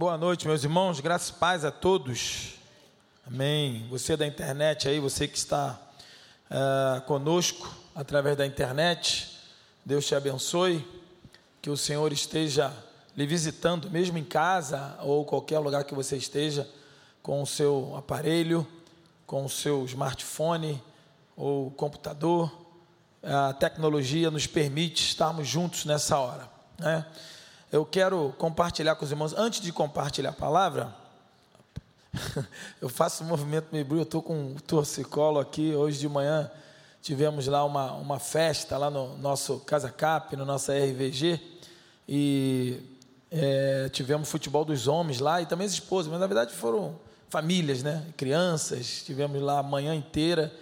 Boa noite, meus irmãos, graças e paz a todos. Amém. Você da internet aí, você que está uh, conosco através da internet, Deus te abençoe, que o Senhor esteja lhe visitando, mesmo em casa ou qualquer lugar que você esteja, com o seu aparelho, com o seu smartphone ou computador. A tecnologia nos permite estarmos juntos nessa hora, né? Eu quero compartilhar com os irmãos, antes de compartilhar a palavra, eu faço um movimento meio eu estou com um torcicolo aqui, hoje de manhã tivemos lá uma, uma festa lá no nosso Casa Cap, no nosso RVG, e é, tivemos futebol dos homens lá, e também as esposas, mas na verdade foram famílias, né, crianças, tivemos lá a manhã inteira,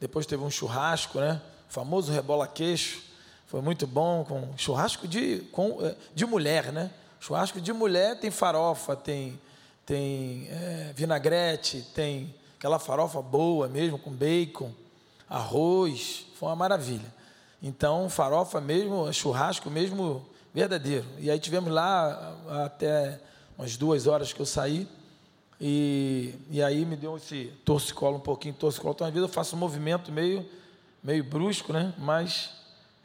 depois teve um churrasco, né, o famoso rebola queixo, foi muito bom, com churrasco de, com, eh, de mulher, né? Churrasco de mulher tem farofa, tem, tem é, vinagrete, tem aquela farofa boa mesmo, com bacon, arroz, foi uma maravilha. Então, farofa mesmo, churrasco mesmo verdadeiro. E aí tivemos lá até umas duas horas que eu saí, e, e aí me deu esse torcicolo um pouquinho, torcicolo. Então, às vezes eu faço um movimento meio, meio brusco, né? Mas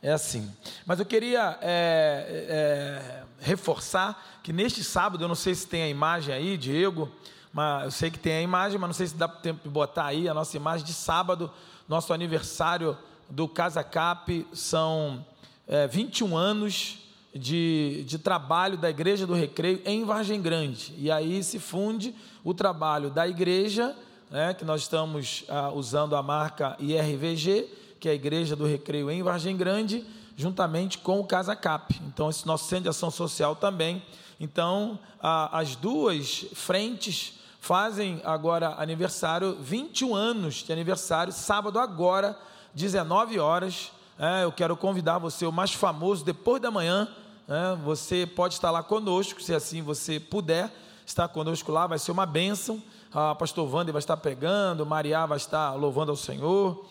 é assim. Mas eu queria é, é, reforçar que neste sábado, eu não sei se tem a imagem aí, Diego, mas eu sei que tem a imagem, mas não sei se dá tempo de botar aí a nossa imagem de sábado, nosso aniversário do Casa Cap, são é, 21 anos de, de trabalho da Igreja do Recreio em Vargem Grande. E aí se funde o trabalho da igreja, né, que nós estamos ah, usando a marca IRVG, que é a Igreja do Recreio em Vargem Grande, juntamente com o Casa Cap. Então, esse nosso centro de ação social também. Então, a, as duas frentes fazem agora aniversário, 21 anos de aniversário, sábado agora, 19 horas. É, eu quero convidar você, o mais famoso, depois da manhã. É, você pode estar lá conosco, se assim você puder estar conosco lá, vai ser uma bênção a pastor Wander vai estar pregando, Maria vai estar louvando ao Senhor,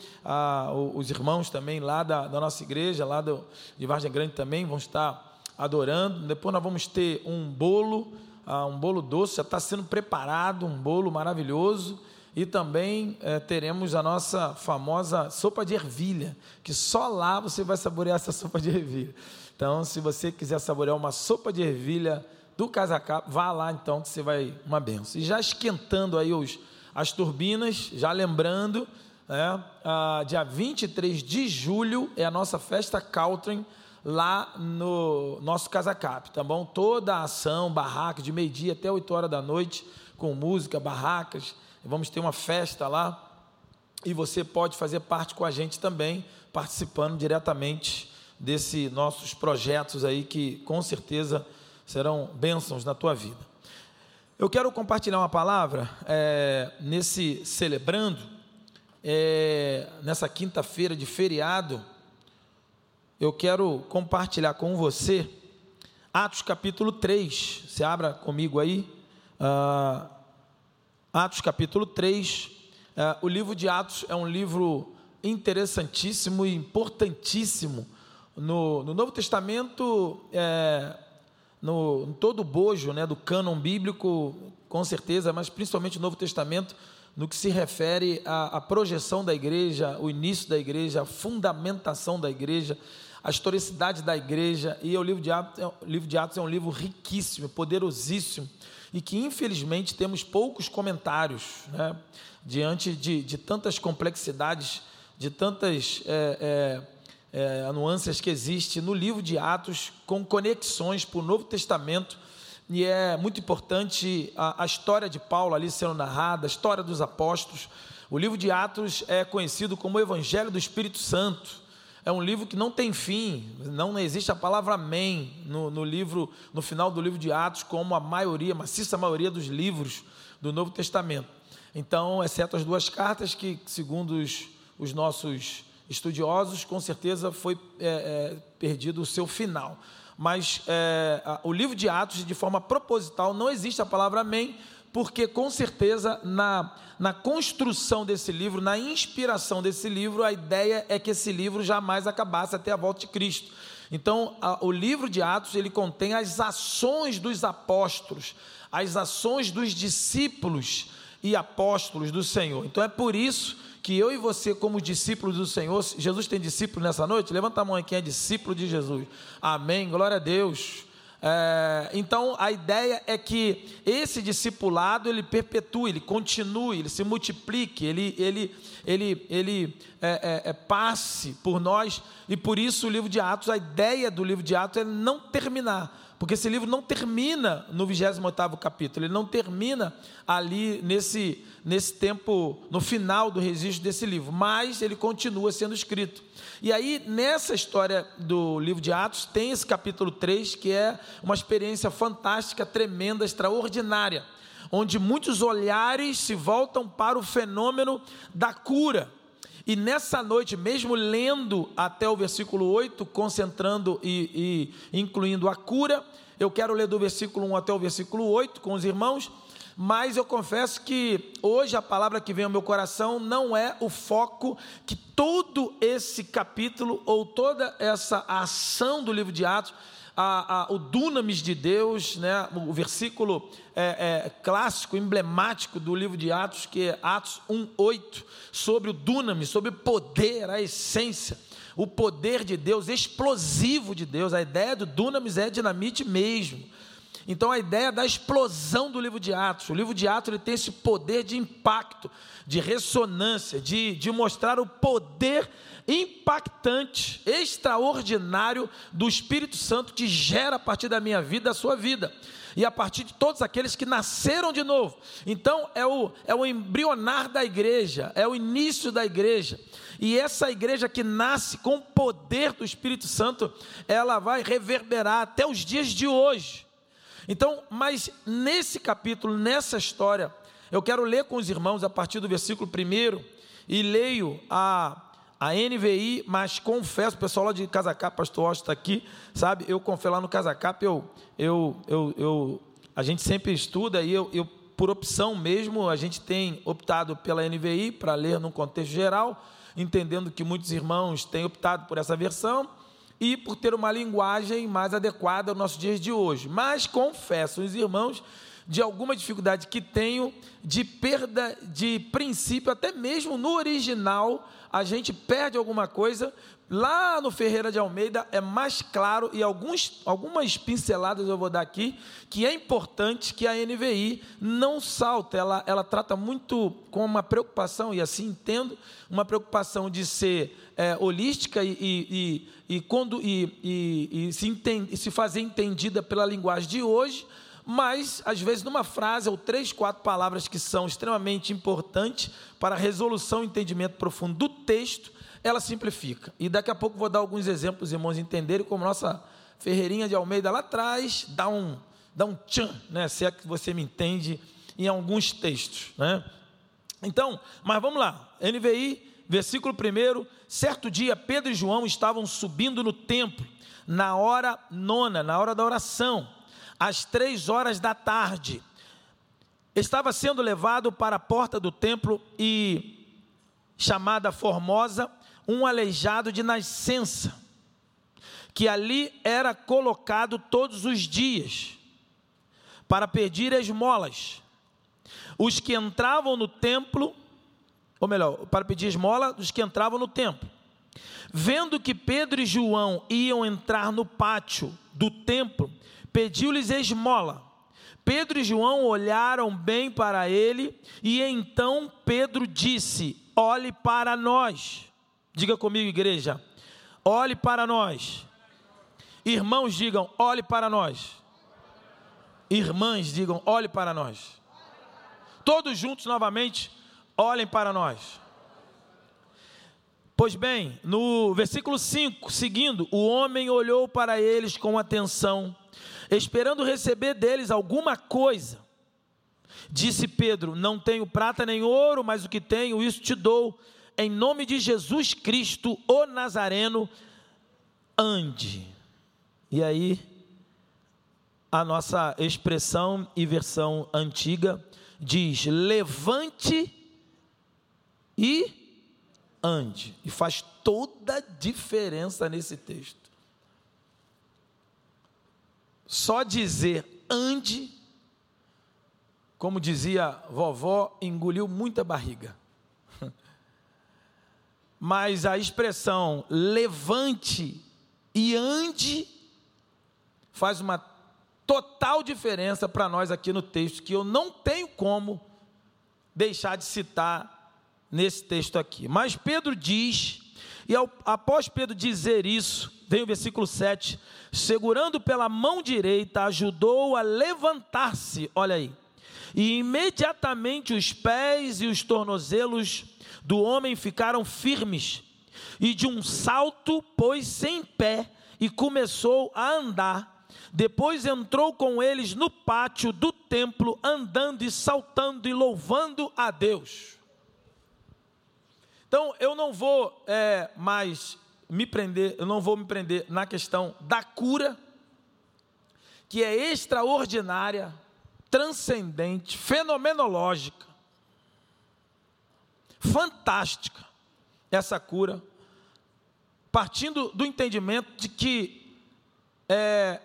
os irmãos também lá da, da nossa igreja, lá do, de Vargem Grande também vão estar adorando. Depois nós vamos ter um bolo, um bolo doce, já está sendo preparado, um bolo maravilhoso. E também é, teremos a nossa famosa sopa de ervilha, que só lá você vai saborear essa sopa de ervilha. Então, se você quiser saborear uma sopa de ervilha do Casacap, vá lá então que você vai uma benção. E já esquentando aí os, as turbinas, já lembrando, é, a, dia 23 de julho é a nossa festa Caltrin lá no nosso Casacap, tá bom? Toda a ação, barraca, de meio-dia até 8 horas da noite, com música, barracas, vamos ter uma festa lá, e você pode fazer parte com a gente também, participando diretamente desses nossos projetos aí, que com certeza serão bênçãos na tua vida. Eu quero compartilhar uma palavra é, nesse celebrando, é, nessa quinta-feira de feriado. Eu quero compartilhar com você Atos capítulo 3. Você abra comigo aí. Uh, Atos capítulo 3. Uh, é, o livro de Atos é um livro interessantíssimo e importantíssimo. No, no Novo Testamento, é, no, em todo o bojo né, do cânon bíblico, com certeza, mas principalmente no Novo Testamento, no que se refere à, à, projeção da igreja, o início da igreja, a fundamentação da igreja, a historicidade da igreja. E o livro de Atos, é, o livro de Atos é um livro riquíssimo, poderosíssimo, e que infelizmente temos poucos comentários né, diante de, de tantas complexidades, de tantas. É, é, é, nuances que existe no livro de Atos com conexões para o Novo Testamento e é muito importante a, a, história de Paulo ali sendo narrada, a história dos apóstolos. O livro de Atos é conhecido como o Evangelho do Espírito Santo. É um livro que não tem fim, não existe a palavra amém no, no livro, no final do livro de Atos, como a maioria, maciça maioria dos livros do Novo Testamento. Então, exceto as duas cartas que, segundo os, os nossos estudiosos, com certeza foi é, é, perdido o seu final. Mas é, o livro de Atos, de forma proposital, não existe a palavra amém, porque com certeza na, na construção desse livro, na inspiração desse livro, a ideia é que esse livro jamais acabasse até a volta de Cristo. Então, a, o livro de Atos, ele contém as ações dos apóstolos, as ações dos discípulos e apóstolos do Senhor. Então, é por isso que eu e você, como discípulos do Senhor, Jesus tem discípulo nessa noite? Levanta a mão aí quem é discípulo de Jesus. Amém, glória a Deus. É, então a ideia é que esse discipulado ele perpetue, ele continue, ele se multiplique, ele, ele, ele, ele é, é, é, passe por nós e por isso o livro de Atos, a ideia do livro de Atos é não terminar, porque esse livro não termina no 28 capítulo, ele não termina ali nesse, nesse tempo, no final do registro desse livro, mas ele continua sendo escrito. E aí, nessa história do livro de Atos, tem esse capítulo 3, que é uma experiência fantástica, tremenda, extraordinária, onde muitos olhares se voltam para o fenômeno da cura. E nessa noite, mesmo lendo até o versículo 8, concentrando e, e incluindo a cura, eu quero ler do versículo 1 até o versículo 8 com os irmãos mas eu confesso que hoje a palavra que vem ao meu coração não é o foco que todo esse capítulo ou toda essa ação do livro de Atos, a, a, o dunamis de Deus, né, o versículo é, é, clássico, emblemático do livro de Atos, que é Atos 1,8, sobre o dunamis, sobre o poder, a essência, o poder de Deus, explosivo de Deus. A ideia do dunamis é dinamite mesmo então a ideia da explosão do livro de Atos, o livro de Atos ele tem esse poder de impacto, de ressonância, de, de mostrar o poder impactante, extraordinário do Espírito Santo que gera a partir da minha vida, a sua vida. E a partir de todos aqueles que nasceram de novo. Então, é o, é o embrionar da igreja, é o início da igreja. E essa igreja que nasce com o poder do Espírito Santo, ela vai reverberar até os dias de hoje. Então, mas nesse capítulo, nessa história, eu quero ler com os irmãos a partir do versículo 1 e leio a, a NVI, mas confesso, o pessoal lá de Casacap, pastor Austin está aqui, sabe? Eu confesso lá no Casacap, eu, eu, eu, eu, a gente sempre estuda e eu, eu, por opção mesmo, a gente tem optado pela NVI para ler num contexto geral, entendendo que muitos irmãos têm optado por essa versão e por ter uma linguagem mais adequada aos nossos dias de hoje. Mas confesso, os irmãos, de alguma dificuldade que tenho de perda de princípio, até mesmo no original, a gente perde alguma coisa. Lá no Ferreira de Almeida é mais claro, e alguns, algumas pinceladas eu vou dar aqui, que é importante que a NVI não salta, ela, ela trata muito com uma preocupação, e assim entendo, uma preocupação de ser é, holística e, e, e, e, e se, entende, se fazer entendida pela linguagem de hoje, mas às vezes numa frase ou três, quatro palavras que são extremamente importantes para a resolução e entendimento profundo do texto, ela simplifica. E daqui a pouco vou dar alguns exemplos, irmãos, entenderem como nossa Ferreirinha de Almeida lá atrás dá um, dá um tchan, né? se é que você me entende, em alguns textos. Né? Então, mas vamos lá, NVI, versículo 1, certo dia Pedro e João estavam subindo no templo, na hora nona, na hora da oração, às três horas da tarde. Estava sendo levado para a porta do templo e chamada Formosa, um aleijado de nascença, que ali era colocado todos os dias para pedir esmolas. Os que entravam no templo, ou melhor, para pedir esmola dos que entravam no templo. Vendo que Pedro e João iam entrar no pátio do templo, pediu-lhes esmola. Pedro e João olharam bem para ele, e então Pedro disse: Olhe para nós. Diga comigo, igreja. Olhe para nós. Irmãos, digam: Olhe para nós. Irmãs, digam: Olhe para nós. Todos juntos novamente, olhem para nós. Pois bem, no versículo 5, seguindo, o homem olhou para eles com atenção, esperando receber deles alguma coisa. Disse Pedro: Não tenho prata nem ouro, mas o que tenho, isso te dou. Em nome de Jesus Cristo, o Nazareno, ande. E aí, a nossa expressão e versão antiga diz: levante e ande. E faz toda a diferença nesse texto. Só dizer ande, como dizia vovó, engoliu muita barriga. Mas a expressão levante e ande faz uma total diferença para nós aqui no texto, que eu não tenho como deixar de citar nesse texto aqui. Mas Pedro diz, e após Pedro dizer isso, vem o versículo 7, segurando pela mão direita, ajudou a levantar-se, olha aí, e imediatamente os pés e os tornozelos do homem ficaram firmes, e de um salto pôs-se em pé e começou a andar. Depois entrou com eles no pátio do templo, andando e saltando e louvando a Deus. Então, eu não vou é, mais me prender, eu não vou me prender na questão da cura, que é extraordinária, transcendente, fenomenológica, fantástica, essa cura, partindo do entendimento de que é,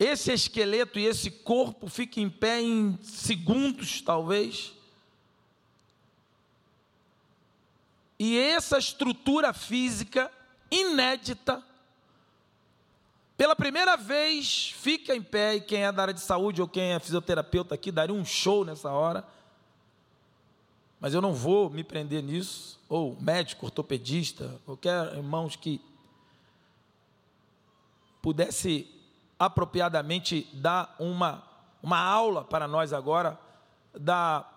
esse esqueleto e esse corpo fica em pé em segundos, talvez. E essa estrutura física inédita, pela primeira vez, fica em pé, e quem é da área de saúde ou quem é fisioterapeuta aqui daria um show nessa hora. Mas eu não vou me prender nisso, ou médico, ortopedista, qualquer irmãos que pudesse apropriadamente dar uma, uma aula para nós agora da,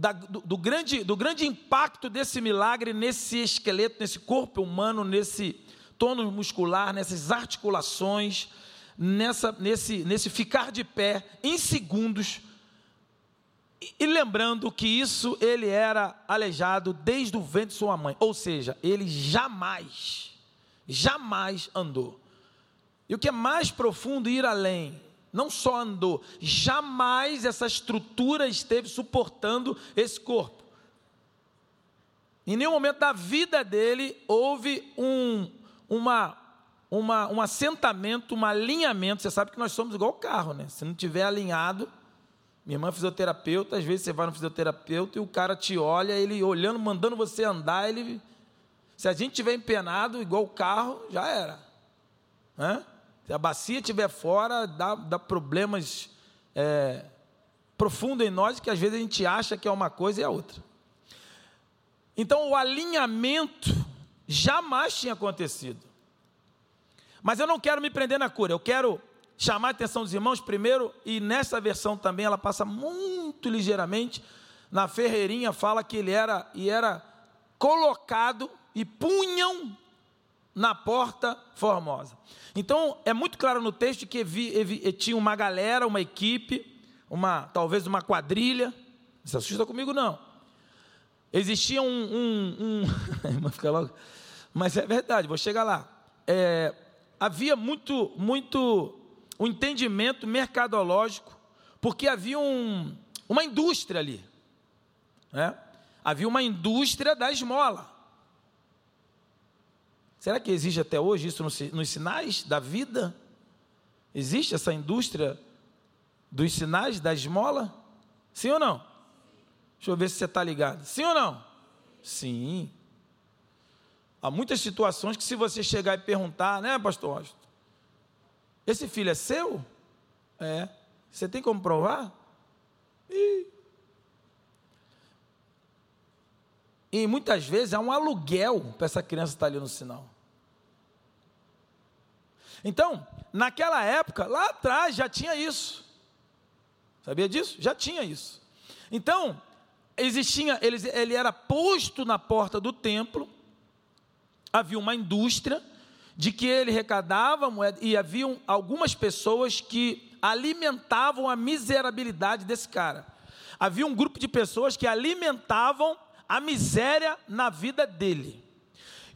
da, do, do, grande, do grande impacto desse milagre nesse esqueleto, nesse corpo humano, nesse tônus muscular, nessas articulações, nessa, nesse, nesse ficar de pé em segundos. E, e lembrando que isso ele era aleijado desde o ventre de sua mãe, ou seja, ele jamais, jamais andou. E o que é mais profundo, ir além. Não só andou, jamais essa estrutura esteve suportando esse corpo. Em nenhum momento da vida dele houve um, uma, uma, um assentamento, um alinhamento. Você sabe que nós somos igual carro, né? Se não tiver alinhado, minha irmã é fisioterapeuta, às vezes você vai no fisioterapeuta e o cara te olha, ele olhando, mandando você andar, ele. Se a gente tiver empenado, igual o carro, já era. Hã? Se a bacia estiver fora, dá, dá problemas é, profundos em nós, que às vezes a gente acha que é uma coisa e é outra. Então, o alinhamento jamais tinha acontecido. Mas eu não quero me prender na cura, eu quero chamar a atenção dos irmãos primeiro, e nessa versão também ela passa muito ligeiramente. Na ferreirinha fala que ele era e era colocado e punham na porta formosa. Então, é muito claro no texto que tinha uma galera, uma equipe, uma talvez uma quadrilha. Não se assusta comigo, não. Existia um. um, um logo, mas é verdade, vou chegar lá. É, havia muito, muito um entendimento mercadológico, porque havia um, uma indústria ali. Né? Havia uma indústria da esmola. Será que existe até hoje isso nos sinais da vida? Existe essa indústria dos sinais da esmola? Sim ou não? Deixa eu ver se você está ligado. Sim ou não? Sim. Há muitas situações que, se você chegar e perguntar, né, Pastor Austin? Esse filho é seu? É. Você tem como provar? E, e muitas vezes é um aluguel para essa criança estar ali no sinal. Então, naquela época, lá atrás já tinha isso. Sabia disso? Já tinha isso. Então, existia, ele, ele era posto na porta do templo, havia uma indústria de que ele recadava moeda, e haviam algumas pessoas que alimentavam a miserabilidade desse cara. Havia um grupo de pessoas que alimentavam a miséria na vida dele.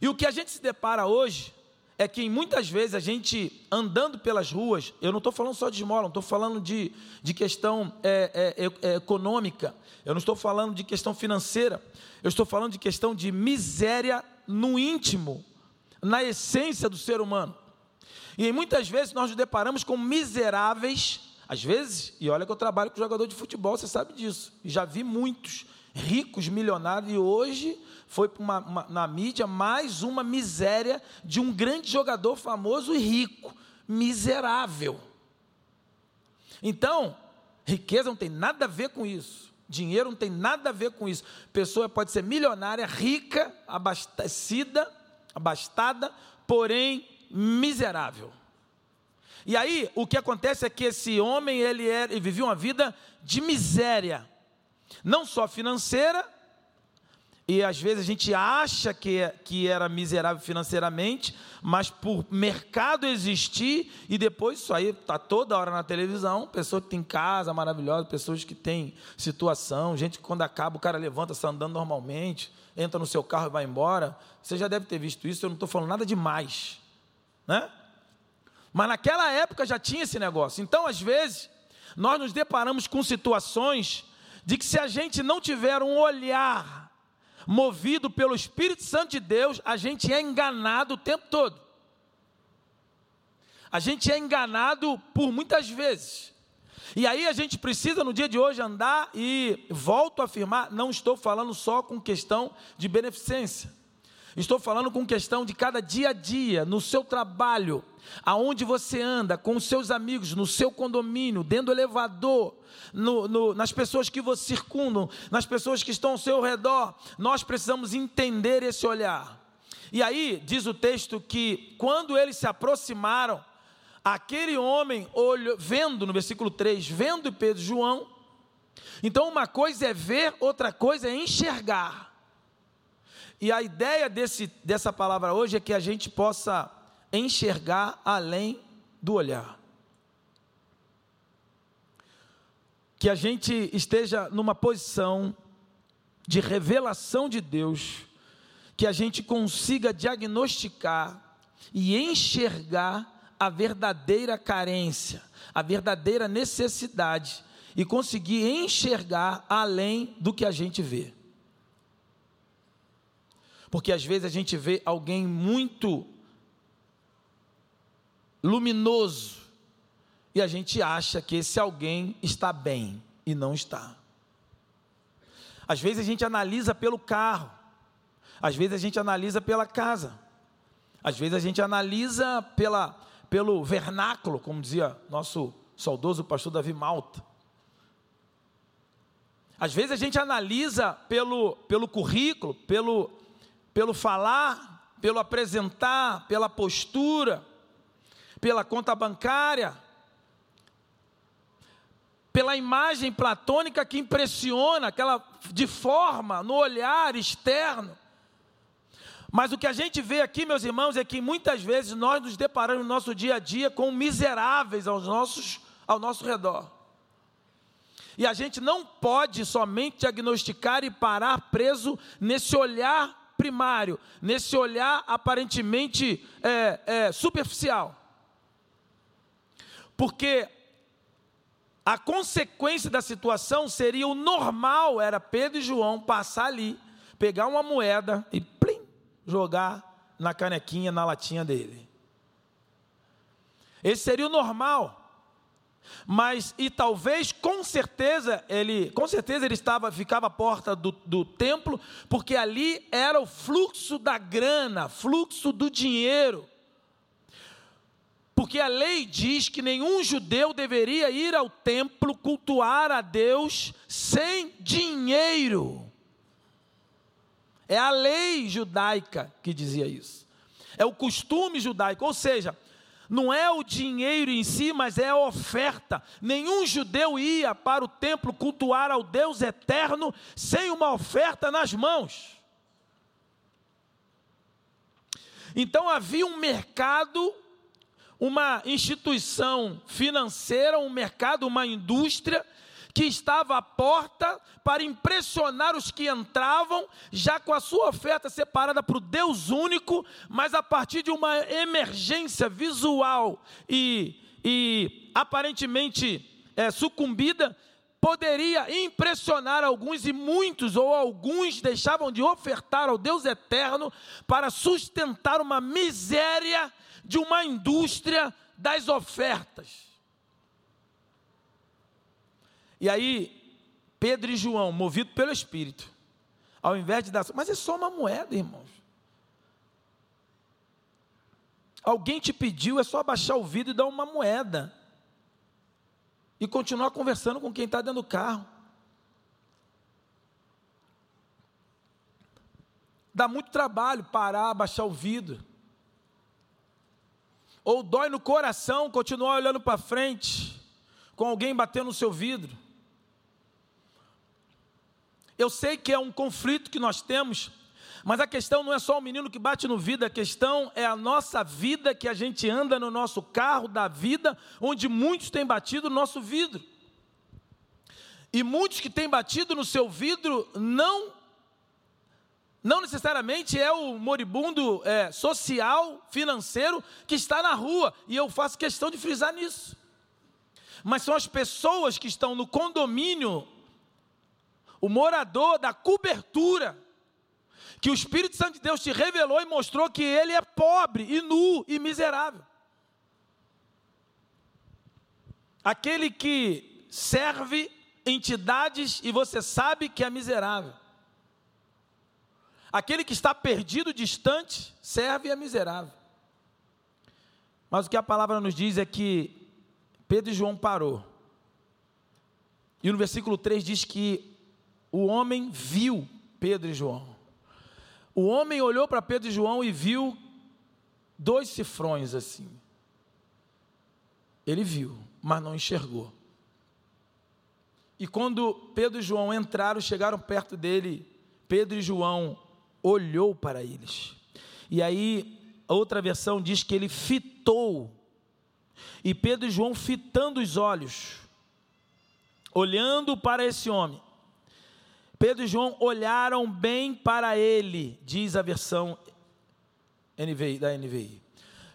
E o que a gente se depara hoje é que muitas vezes a gente andando pelas ruas, eu não estou falando só de esmola, não estou falando de, de questão é, é, é, econômica, eu não estou falando de questão financeira, eu estou falando de questão de miséria no íntimo, na essência do ser humano. E muitas vezes nós nos deparamos com miseráveis, às vezes, e olha que eu trabalho com jogador de futebol, você sabe disso, já vi muitos ricos, milionários, e hoje foi uma, uma, na mídia mais uma miséria de um grande jogador famoso e rico, miserável. Então, riqueza não tem nada a ver com isso. Dinheiro não tem nada a ver com isso. Pessoa pode ser milionária, rica, abastecida, abastada, porém miserável. E aí, o que acontece é que esse homem, ele, era, ele vivia uma vida de miséria, não só financeira, e às vezes a gente acha que, que era miserável financeiramente, mas por mercado existir, e depois isso aí está toda hora na televisão, pessoa que tem casa maravilhosa, pessoas que têm situação, gente que quando acaba o cara levanta, está andando normalmente, entra no seu carro e vai embora. Você já deve ter visto isso, eu não estou falando nada demais. Né? Mas naquela época já tinha esse negócio. Então, às vezes, nós nos deparamos com situações de que se a gente não tiver um olhar movido pelo Espírito Santo de Deus, a gente é enganado o tempo todo. A gente é enganado por muitas vezes. E aí a gente precisa no dia de hoje andar e volto a afirmar, não estou falando só com questão de beneficência. Estou falando com questão de cada dia a dia, no seu trabalho, aonde você anda, com os seus amigos, no seu condomínio, dentro do elevador, no, no, nas pessoas que você circundam, nas pessoas que estão ao seu redor. Nós precisamos entender esse olhar. E aí, diz o texto que quando eles se aproximaram, aquele homem, vendo, no versículo 3, vendo Pedro e João, então uma coisa é ver, outra coisa é enxergar. E a ideia desse, dessa palavra hoje é que a gente possa enxergar além do olhar. Que a gente esteja numa posição de revelação de Deus, que a gente consiga diagnosticar e enxergar a verdadeira carência, a verdadeira necessidade e conseguir enxergar além do que a gente vê. Porque às vezes a gente vê alguém muito luminoso e a gente acha que esse alguém está bem e não está. Às vezes a gente analisa pelo carro, às vezes a gente analisa pela casa, às vezes a gente analisa pela, pelo vernáculo, como dizia nosso saudoso pastor Davi Malta. Às vezes a gente analisa pelo, pelo currículo, pelo, pelo falar, pelo apresentar, pela postura, pela conta bancária, pela imagem platônica que impressiona, aquela de forma no olhar externo. Mas o que a gente vê aqui, meus irmãos, é que muitas vezes nós nos deparamos no nosso dia a dia com miseráveis aos nossos, ao nosso redor. E a gente não pode somente diagnosticar e parar preso nesse olhar primário, nesse olhar aparentemente é, é, superficial. Porque a consequência da situação seria o normal, era Pedro e João passar ali, pegar uma moeda e plim, jogar na canequinha, na latinha dele. Esse seria o normal. Mas e talvez com certeza ele, com certeza ele estava ficava à porta do, do templo, porque ali era o fluxo da grana, fluxo do dinheiro. Porque a lei diz que nenhum judeu deveria ir ao templo cultuar a Deus sem dinheiro. É a lei judaica que dizia isso. É o costume judaico, ou seja, não é o dinheiro em si, mas é a oferta. Nenhum judeu ia para o templo cultuar ao Deus eterno sem uma oferta nas mãos. Então havia um mercado, uma instituição financeira, um mercado, uma indústria que estava à porta para impressionar os que entravam, já com a sua oferta separada para o Deus único, mas a partir de uma emergência visual e, e aparentemente é, sucumbida, poderia impressionar alguns e muitos ou alguns deixavam de ofertar ao Deus eterno para sustentar uma miséria de uma indústria das ofertas. E aí, Pedro e João, movido pelo Espírito, ao invés de dar. Mas é só uma moeda, irmãos. Alguém te pediu, é só abaixar o vidro e dar uma moeda. E continuar conversando com quem está dentro do carro. Dá muito trabalho parar, abaixar o vidro. Ou dói no coração continuar olhando para frente, com alguém batendo no seu vidro. Eu sei que é um conflito que nós temos, mas a questão não é só o menino que bate no vidro, a questão é a nossa vida que a gente anda no nosso carro da vida, onde muitos têm batido no nosso vidro. E muitos que têm batido no seu vidro não não necessariamente é o moribundo é, social, financeiro que está na rua, e eu faço questão de frisar nisso. Mas são as pessoas que estão no condomínio o morador da cobertura, que o Espírito Santo de Deus te revelou e mostrou que ele é pobre e nu e miserável. Aquele que serve entidades e você sabe que é miserável. Aquele que está perdido, distante, serve e é miserável. Mas o que a palavra nos diz é que Pedro e João parou. E no versículo 3 diz que o homem viu Pedro e João. O homem olhou para Pedro e João e viu dois cifrões assim. Ele viu, mas não enxergou. E quando Pedro e João entraram, chegaram perto dele, Pedro e João olhou para eles. E aí, outra versão diz que ele fitou. E Pedro e João fitando os olhos, olhando para esse homem, Pedro e João olharam bem para ele, diz a versão NVI, da NVI.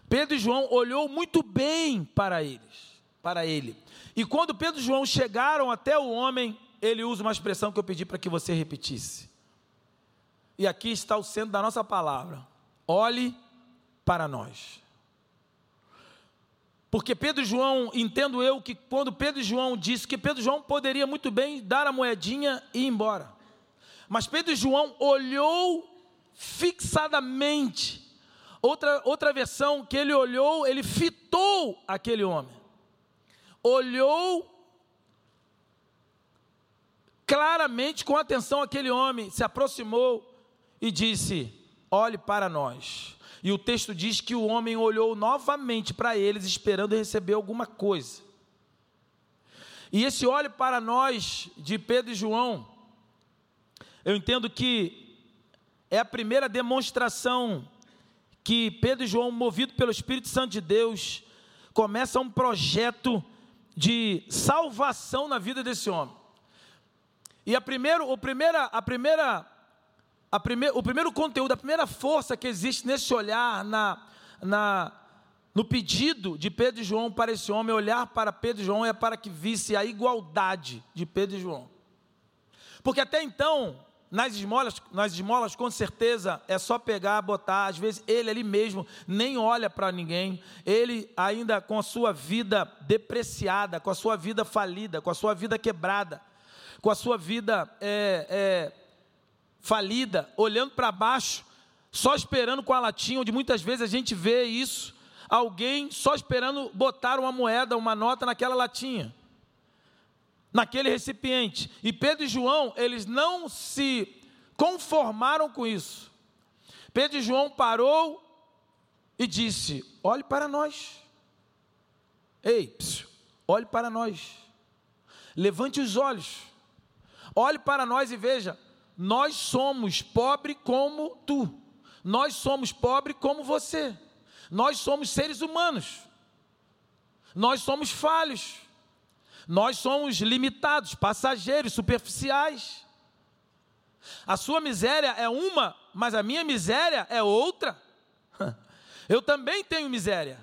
Pedro e João olhou muito bem para eles, para ele. E quando Pedro e João chegaram até o homem, ele usa uma expressão que eu pedi para que você repetisse. E aqui está o centro da nossa palavra. Olhe para nós. Porque Pedro e João, entendo eu que quando Pedro e João disse que Pedro e João poderia muito bem dar a moedinha e ir embora. Mas Pedro e João olhou fixadamente. Outra, outra versão que ele olhou, ele fitou aquele homem. Olhou claramente com atenção aquele homem, se aproximou e disse: Olhe para nós. E o texto diz que o homem olhou novamente para eles, esperando receber alguma coisa. E esse olhe para nós de Pedro e João, eu entendo que é a primeira demonstração que Pedro e João, movido pelo Espírito Santo de Deus, começam um projeto de salvação na vida desse homem. E a primeiro, o primeira, a primeira o primeiro conteúdo, a primeira força que existe nesse olhar, na, na, no pedido de Pedro e João para esse homem, olhar para Pedro e João é para que visse a igualdade de Pedro e João. Porque até então, nas esmolas, nas esmolas, com certeza, é só pegar, botar. Às vezes ele ali mesmo nem olha para ninguém. Ele ainda com a sua vida depreciada, com a sua vida falida, com a sua vida quebrada, com a sua vida é, é, falida, olhando para baixo, só esperando com a latinha, onde muitas vezes a gente vê isso, alguém só esperando botar uma moeda, uma nota naquela latinha, naquele recipiente. E Pedro e João, eles não se conformaram com isso. Pedro e João parou e disse: Olhe para nós. Ei, psiu, olhe para nós. Levante os olhos. Olhe para nós e veja nós somos pobre como tu. Nós somos pobre como você. Nós somos seres humanos. Nós somos falhos. Nós somos limitados, passageiros, superficiais. A sua miséria é uma, mas a minha miséria é outra. Eu também tenho miséria.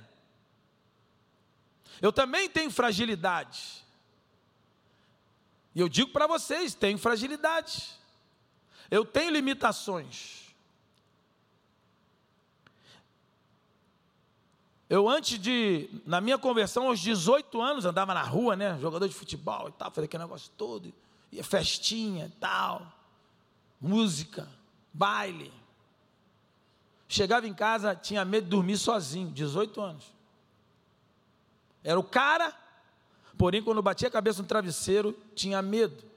Eu também tenho fragilidade. E eu digo para vocês: tenho fragilidade. Eu tenho limitações. Eu antes de, na minha conversão aos 18 anos, andava na rua, né, jogador de futebol e tal, fazia aquele negócio todo, ia festinha e tal, música, baile. Chegava em casa, tinha medo de dormir sozinho, 18 anos. Era o cara, porém quando batia a cabeça no travesseiro, tinha medo.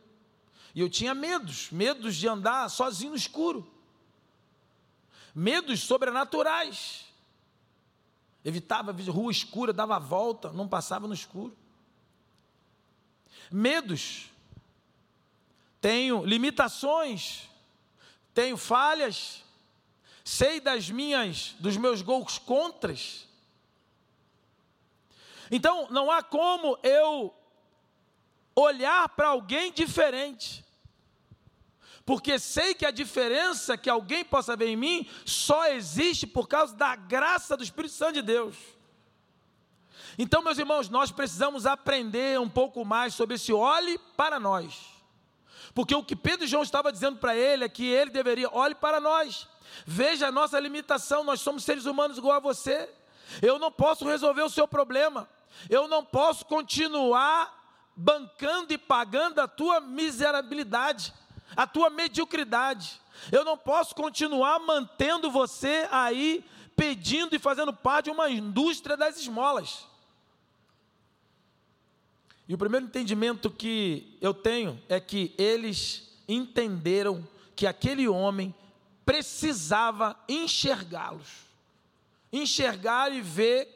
E eu tinha medos, medos de andar sozinho no escuro. Medos sobrenaturais. Evitava rua escura, dava a volta, não passava no escuro. Medos. Tenho limitações, tenho falhas, sei das minhas, dos meus gols contras. Então, não há como eu olhar para alguém diferente porque sei que a diferença que alguém possa ver em mim só existe por causa da graça do Espírito Santo de Deus. Então, meus irmãos, nós precisamos aprender um pouco mais sobre esse olhe para nós. Porque o que Pedro e João estavam dizendo para ele é que ele deveria, olhe para nós, veja a nossa limitação, nós somos seres humanos igual a você. Eu não posso resolver o seu problema, eu não posso continuar bancando e pagando a tua miserabilidade a tua mediocridade. Eu não posso continuar mantendo você aí pedindo e fazendo parte de uma indústria das esmolas. E o primeiro entendimento que eu tenho é que eles entenderam que aquele homem precisava enxergá-los. Enxergar e ver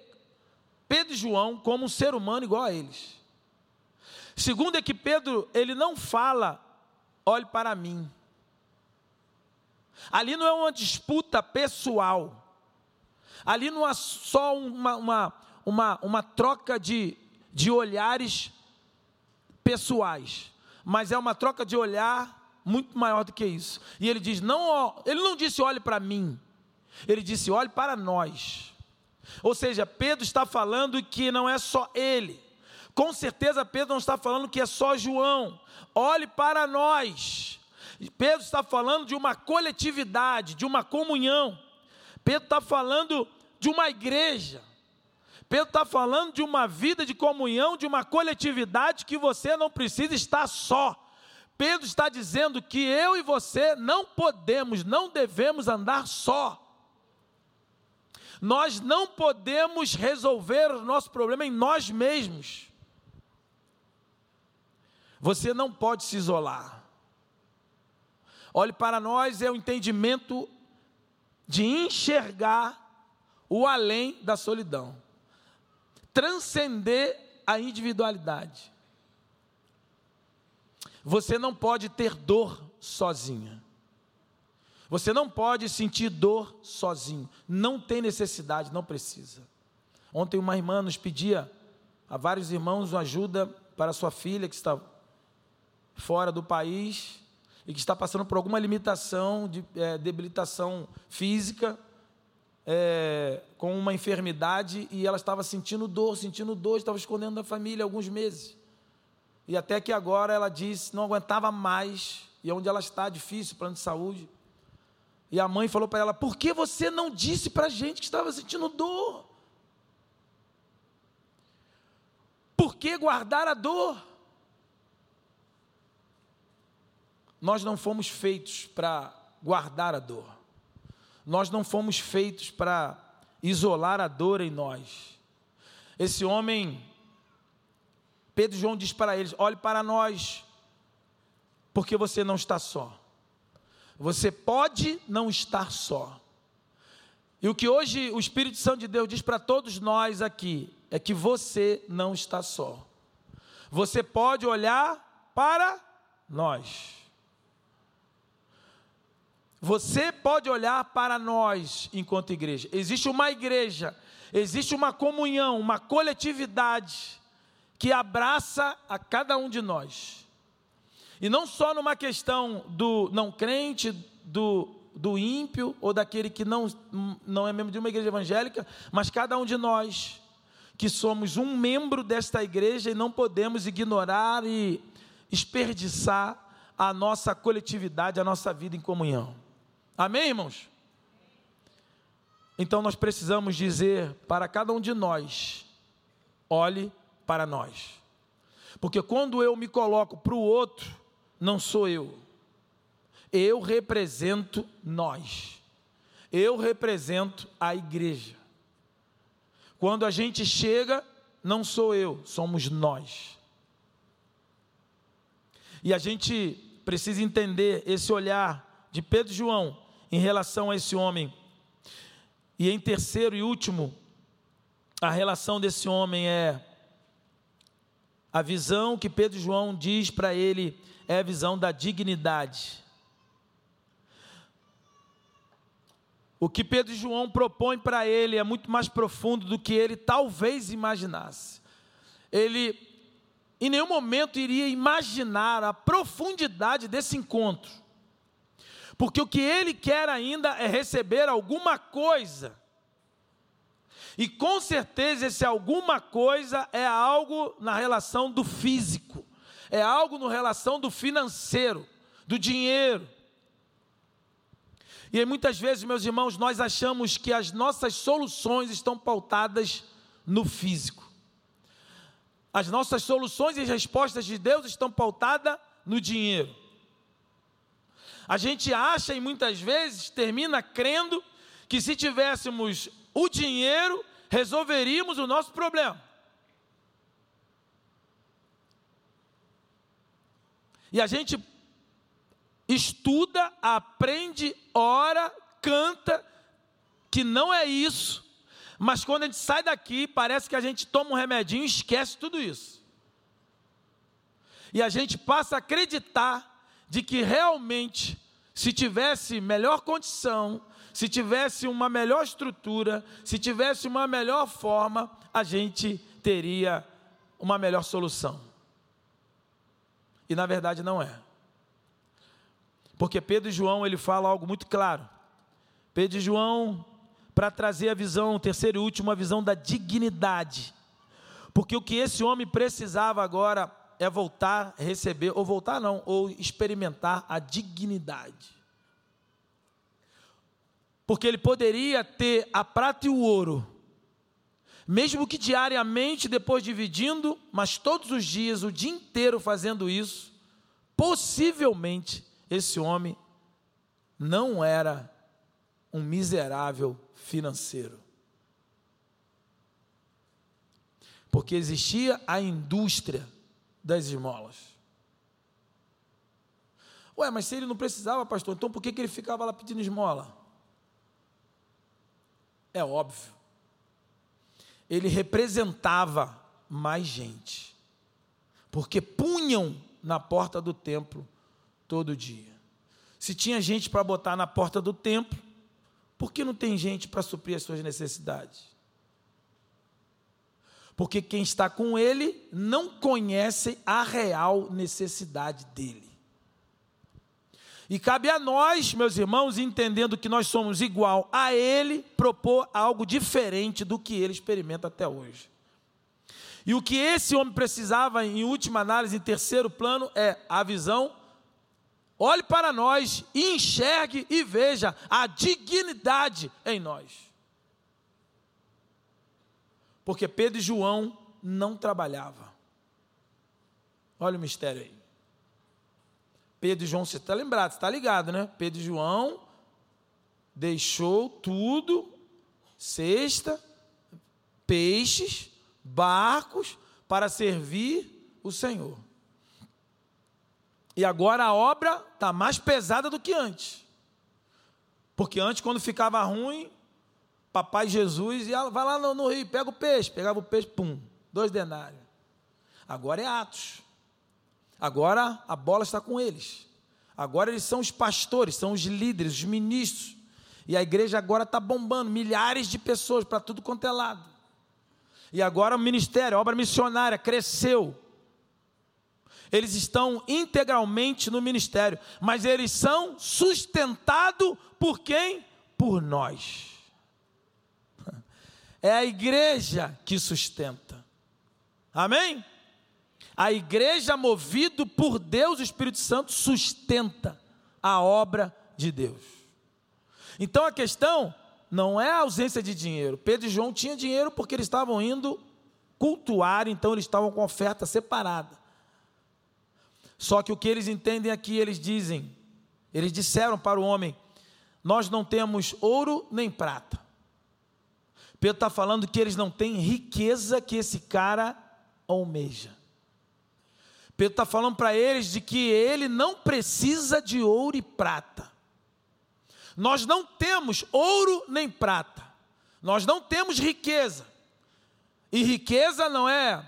Pedro e João como um ser humano igual a eles. Segundo é que Pedro, ele não fala olhe para mim. Ali não é uma disputa pessoal. Ali não é só uma, uma, uma, uma troca de, de olhares pessoais, mas é uma troca de olhar muito maior do que isso. E ele diz: não, ele não disse olhe para mim, ele disse olhe para nós. Ou seja, Pedro está falando que não é só ele. Com certeza Pedro não está falando que é só João. Olhe para nós. Pedro está falando de uma coletividade, de uma comunhão. Pedro está falando de uma igreja. Pedro está falando de uma vida de comunhão, de uma coletividade que você não precisa estar só. Pedro está dizendo que eu e você não podemos, não devemos andar só. Nós não podemos resolver o nosso problema em nós mesmos. Você não pode se isolar. Olhe para nós é o entendimento de enxergar o além da solidão, transcender a individualidade. Você não pode ter dor sozinha. Você não pode sentir dor sozinho. Não tem necessidade, não precisa. Ontem uma irmã nos pedia a vários irmãos ajuda para sua filha que está fora do país e que está passando por alguma limitação, de é, debilitação física, é, com uma enfermidade, e ela estava sentindo dor, sentindo dor, estava escondendo da família alguns meses. E até que agora ela disse, não aguentava mais, e onde ela está, difícil, plano de saúde. E a mãe falou para ela: por que você não disse para a gente que estava sentindo dor? Por que guardar a dor? Nós não fomos feitos para guardar a dor. Nós não fomos feitos para isolar a dor em nós. Esse homem, Pedro João diz para eles: olhe para nós, porque você não está só. Você pode não estar só. E o que hoje o Espírito Santo de Deus diz para todos nós aqui é que você não está só. Você pode olhar para nós. Você pode olhar para nós enquanto igreja. Existe uma igreja, existe uma comunhão, uma coletividade que abraça a cada um de nós. E não só numa questão do não crente, do, do ímpio ou daquele que não, não é membro de uma igreja evangélica, mas cada um de nós que somos um membro desta igreja e não podemos ignorar e desperdiçar a nossa coletividade, a nossa vida em comunhão. Amém, irmãos? Então nós precisamos dizer para cada um de nós: olhe para nós. Porque quando eu me coloco para o outro, não sou eu. Eu represento nós. Eu represento a igreja. Quando a gente chega, não sou eu, somos nós. E a gente precisa entender esse olhar de Pedro e João em relação a esse homem. E em terceiro e último, a relação desse homem é a visão que Pedro João diz para ele é a visão da dignidade. O que Pedro João propõem para ele é muito mais profundo do que ele talvez imaginasse. Ele em nenhum momento iria imaginar a profundidade desse encontro. Porque o que ele quer ainda é receber alguma coisa. E com certeza esse alguma coisa é algo na relação do físico, é algo na relação do financeiro, do dinheiro. E muitas vezes, meus irmãos, nós achamos que as nossas soluções estão pautadas no físico. As nossas soluções e respostas de Deus estão pautadas no dinheiro. A gente acha e muitas vezes termina crendo que se tivéssemos o dinheiro, resolveríamos o nosso problema. E a gente estuda, aprende, ora, canta, que não é isso, mas quando a gente sai daqui, parece que a gente toma um remedinho e esquece tudo isso. E a gente passa a acreditar de que realmente, se tivesse melhor condição, se tivesse uma melhor estrutura, se tivesse uma melhor forma, a gente teria uma melhor solução. E na verdade não é. Porque Pedro e João, ele fala algo muito claro. Pedro e João para trazer a visão, terceiro e último, a visão da dignidade. Porque o que esse homem precisava agora é voltar receber, ou voltar não, ou experimentar a dignidade. Porque ele poderia ter a prata e o ouro, mesmo que diariamente, depois dividindo, mas todos os dias, o dia inteiro fazendo isso, possivelmente esse homem não era um miserável financeiro. Porque existia a indústria das esmolas. Ué, mas se ele não precisava, pastor, então por que, que ele ficava lá pedindo esmola? É óbvio. Ele representava mais gente. Porque punham na porta do templo todo dia. Se tinha gente para botar na porta do templo, por que não tem gente para suprir as suas necessidades? Porque quem está com ele não conhece a real necessidade dele. E cabe a nós, meus irmãos, entendendo que nós somos igual a ele, propor algo diferente do que ele experimenta até hoje. E o que esse homem precisava, em última análise, em terceiro plano, é a visão Olhe para nós enxergue e veja a dignidade em nós. Porque Pedro e João não trabalhavam. Olha o mistério aí. Pedro e João, você está lembrado, você está ligado, né? Pedro e João deixou tudo, cesta, peixes, barcos, para servir o Senhor. E agora a obra está mais pesada do que antes. Porque antes, quando ficava ruim, papai Jesus ia, vai lá no, no rio, pega o peixe, pegava o peixe, pum, dois denários. Agora é Atos. Agora a bola está com eles. Agora eles são os pastores, são os líderes, os ministros. E a igreja agora está bombando, milhares de pessoas para tudo quanto é lado. E agora o ministério, a obra missionária cresceu eles estão integralmente no ministério, mas eles são sustentados por quem? Por nós. É a igreja que sustenta. Amém? A igreja, movido por Deus, o Espírito Santo, sustenta a obra de Deus. Então a questão não é a ausência de dinheiro. Pedro e João tinham dinheiro porque eles estavam indo cultuar, então eles estavam com oferta separada. Só que o que eles entendem aqui, eles dizem, eles disseram para o homem: Nós não temos ouro nem prata. Pedro está falando que eles não têm riqueza que esse cara almeja. Pedro está falando para eles de que ele não precisa de ouro e prata. Nós não temos ouro nem prata. Nós não temos riqueza. E riqueza não é.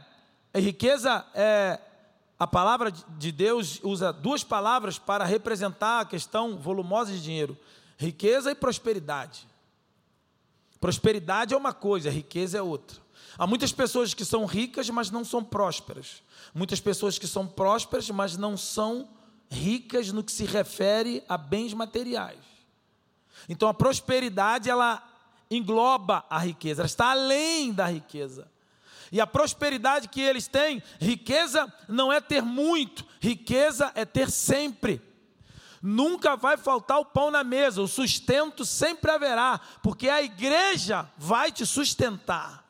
riqueza é. A palavra de Deus usa duas palavras para representar a questão volumosa de dinheiro: riqueza e prosperidade. Prosperidade é uma coisa, riqueza é outra. Há muitas pessoas que são ricas, mas não são prósperas. Muitas pessoas que são prósperas, mas não são ricas no que se refere a bens materiais. Então a prosperidade ela engloba a riqueza, ela está além da riqueza. E a prosperidade que eles têm, riqueza não é ter muito, riqueza é ter sempre. Nunca vai faltar o pão na mesa, o sustento sempre haverá, porque a igreja vai te sustentar.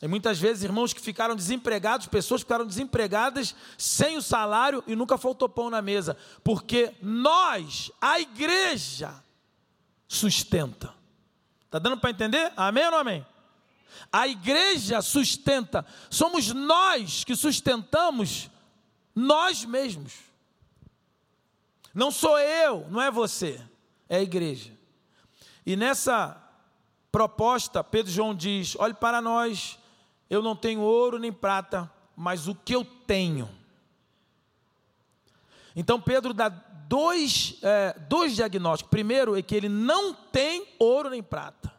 E muitas vezes, irmãos que ficaram desempregados, pessoas ficaram desempregadas sem o salário e nunca faltou pão na mesa, porque nós, a igreja, sustenta. Está dando para entender? Amém ou não amém? A igreja sustenta, somos nós que sustentamos nós mesmos. Não sou eu, não é você, é a igreja. E nessa proposta, Pedro João diz: olhe para nós eu não tenho ouro nem prata, mas o que eu tenho. Então Pedro dá dois, é, dois diagnósticos. Primeiro é que ele não tem ouro nem prata.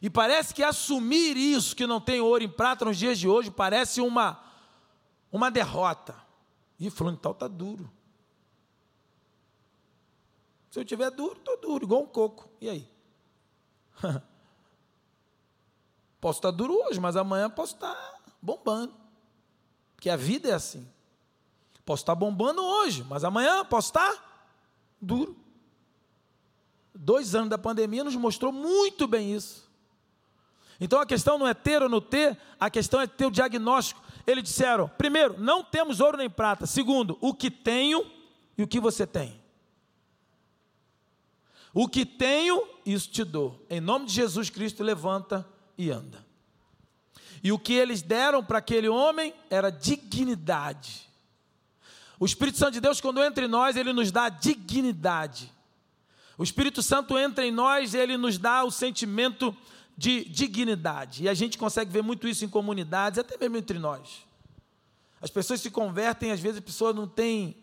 E parece que assumir isso, que não tem ouro e prata nos dias de hoje, parece uma, uma derrota. E falando tal está duro. Se eu tiver duro, estou duro, igual um coco. E aí? Posso estar duro hoje, mas amanhã posso estar bombando. Porque a vida é assim. Posso estar bombando hoje, mas amanhã posso estar duro. Dois anos da pandemia nos mostrou muito bem isso. Então a questão não é ter ou não ter, a questão é ter o diagnóstico. Eles disseram: primeiro, não temos ouro nem prata. Segundo, o que tenho e o que você tem. O que tenho, isso te dou. Em nome de Jesus Cristo, levanta e anda. E o que eles deram para aquele homem era dignidade. O Espírito Santo de Deus, quando entra em nós, ele nos dá dignidade. O Espírito Santo entra em nós, ele nos dá o sentimento de dignidade. E a gente consegue ver muito isso em comunidades, até mesmo entre nós. As pessoas se convertem, às vezes a pessoa não tem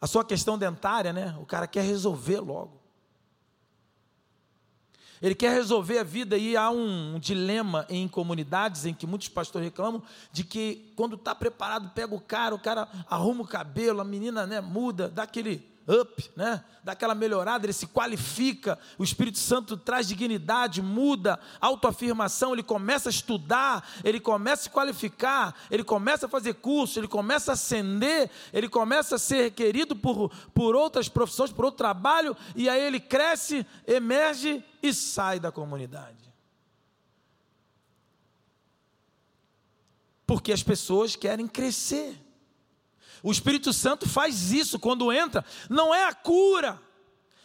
a sua questão dentária, né? O cara quer resolver logo. Ele quer resolver a vida e há um, um dilema em comunidades em que muitos pastores reclamam de que quando está preparado, pega o cara, o cara arruma o cabelo, a menina né, muda, dá aquele up, né? dá aquela melhorada, ele se qualifica, o Espírito Santo traz dignidade, muda, autoafirmação, ele começa a estudar, ele começa a se qualificar, ele começa a fazer curso, ele começa a ascender, ele começa a ser requerido por, por outras profissões, por outro trabalho, e aí ele cresce, emerge e sai da comunidade. Porque as pessoas querem crescer. O Espírito Santo faz isso quando entra. Não é a cura.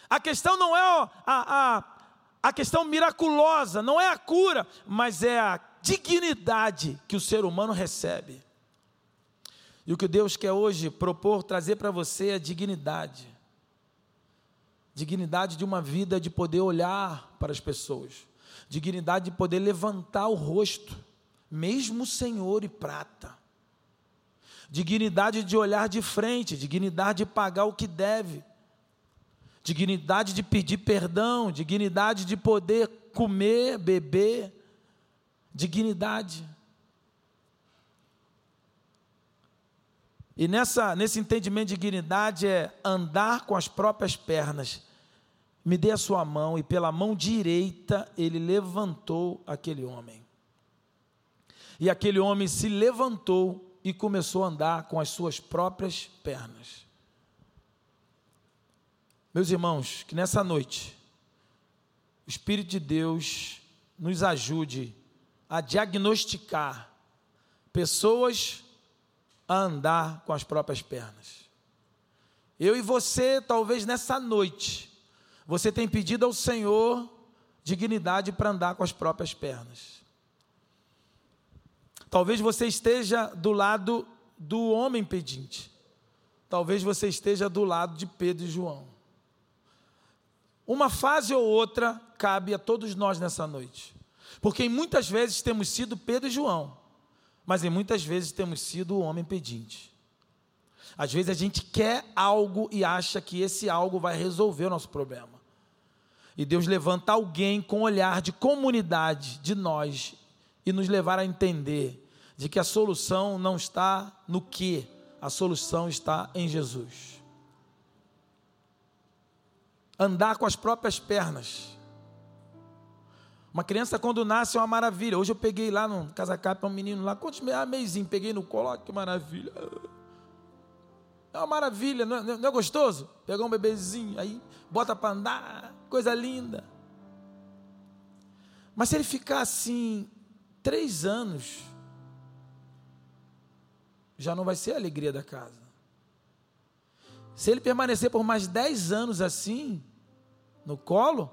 A questão não é a, a, a questão miraculosa, não é a cura, mas é a dignidade que o ser humano recebe. E o que Deus quer hoje propor, trazer para você é dignidade. Dignidade de uma vida de poder olhar para as pessoas. Dignidade de poder levantar o rosto, mesmo Senhor e prata dignidade de olhar de frente, dignidade de pagar o que deve, dignidade de pedir perdão, dignidade de poder comer, beber, dignidade. E nessa, nesse entendimento de dignidade é andar com as próprias pernas. Me dê a sua mão, e pela mão direita ele levantou aquele homem. E aquele homem se levantou e começou a andar com as suas próprias pernas. Meus irmãos, que nessa noite o Espírito de Deus nos ajude a diagnosticar pessoas a andar com as próprias pernas. Eu e você, talvez nessa noite, você tem pedido ao Senhor dignidade para andar com as próprias pernas. Talvez você esteja do lado do homem pedinte. Talvez você esteja do lado de Pedro e João. Uma fase ou outra cabe a todos nós nessa noite. Porque muitas vezes temos sido Pedro e João, mas em muitas vezes temos sido o homem pedinte. Às vezes a gente quer algo e acha que esse algo vai resolver o nosso problema. E Deus levanta alguém com olhar de comunidade de nós e nos levar a entender de que a solução não está no que, a solução está em Jesus. Andar com as próprias pernas. Uma criança quando nasce é uma maravilha. Hoje eu peguei lá no Casa Capa um menino lá, quantos meses? Ah, meizinho, peguei no colo, que maravilha. É uma maravilha, não é, não é gostoso? Pegar um bebezinho, aí bota para andar, coisa linda. Mas se ele ficar assim, três anos, já não vai ser a alegria da casa. Se ele permanecer por mais dez anos assim, no colo,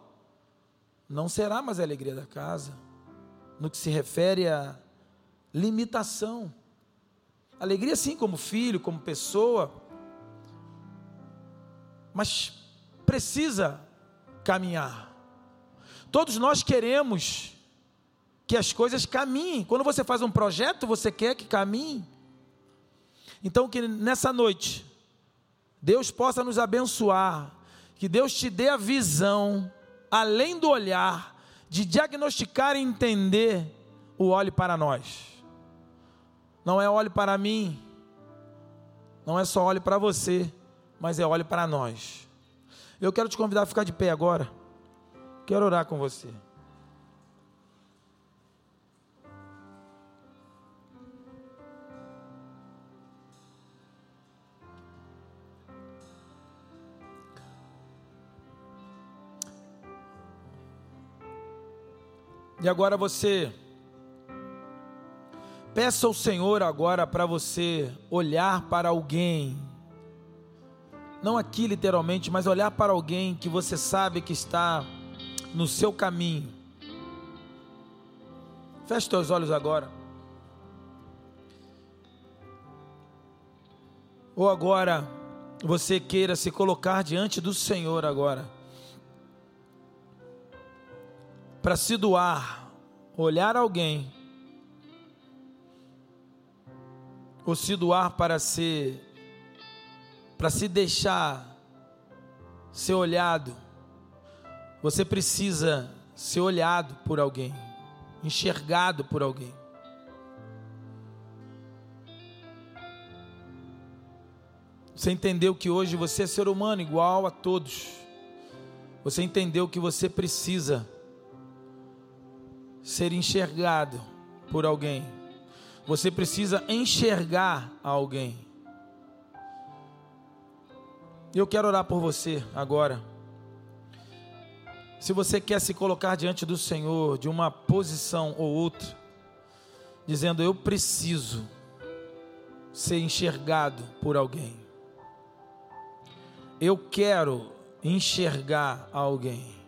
não será mais a alegria da casa. No que se refere a limitação. Alegria, sim, como filho, como pessoa, mas precisa caminhar. Todos nós queremos que as coisas caminhem. Quando você faz um projeto, você quer que caminhe. Então, que nessa noite, Deus possa nos abençoar, que Deus te dê a visão, além do olhar, de diagnosticar e entender o olhe para nós. Não é olhe para mim, não é só olhe para você mas é olhe para nós. Eu quero te convidar a ficar de pé agora. Quero orar com você. E agora você peça ao Senhor agora para você olhar para alguém não aqui literalmente, mas olhar para alguém que você sabe que está no seu caminho. Feche teus olhos agora. Ou agora você queira se colocar diante do Senhor agora. Para se doar, olhar alguém. Ou se doar para ser para se deixar ser olhado, você precisa ser olhado por alguém, enxergado por alguém. Você entendeu que hoje você é ser humano igual a todos. Você entendeu que você precisa ser enxergado por alguém. Você precisa enxergar alguém. Eu quero orar por você agora. Se você quer se colocar diante do Senhor de uma posição ou outra, dizendo eu preciso ser enxergado por alguém. Eu quero enxergar alguém.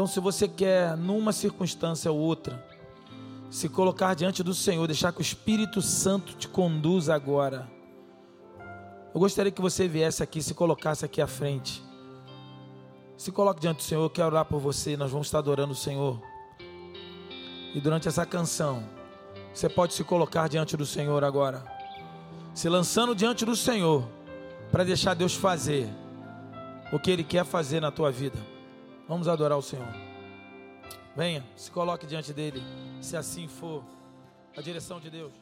Então, se você quer, numa circunstância ou outra, se colocar diante do Senhor, deixar que o Espírito Santo te conduza agora eu gostaria que você viesse aqui, se colocasse aqui à frente. Se coloque diante do Senhor, eu quero orar por você. Nós vamos estar adorando o Senhor. E durante essa canção, você pode se colocar diante do Senhor agora, se lançando diante do Senhor, para deixar Deus fazer o que Ele quer fazer na tua vida. Vamos adorar o Senhor. Venha, se coloque diante dele, se assim for a direção de Deus.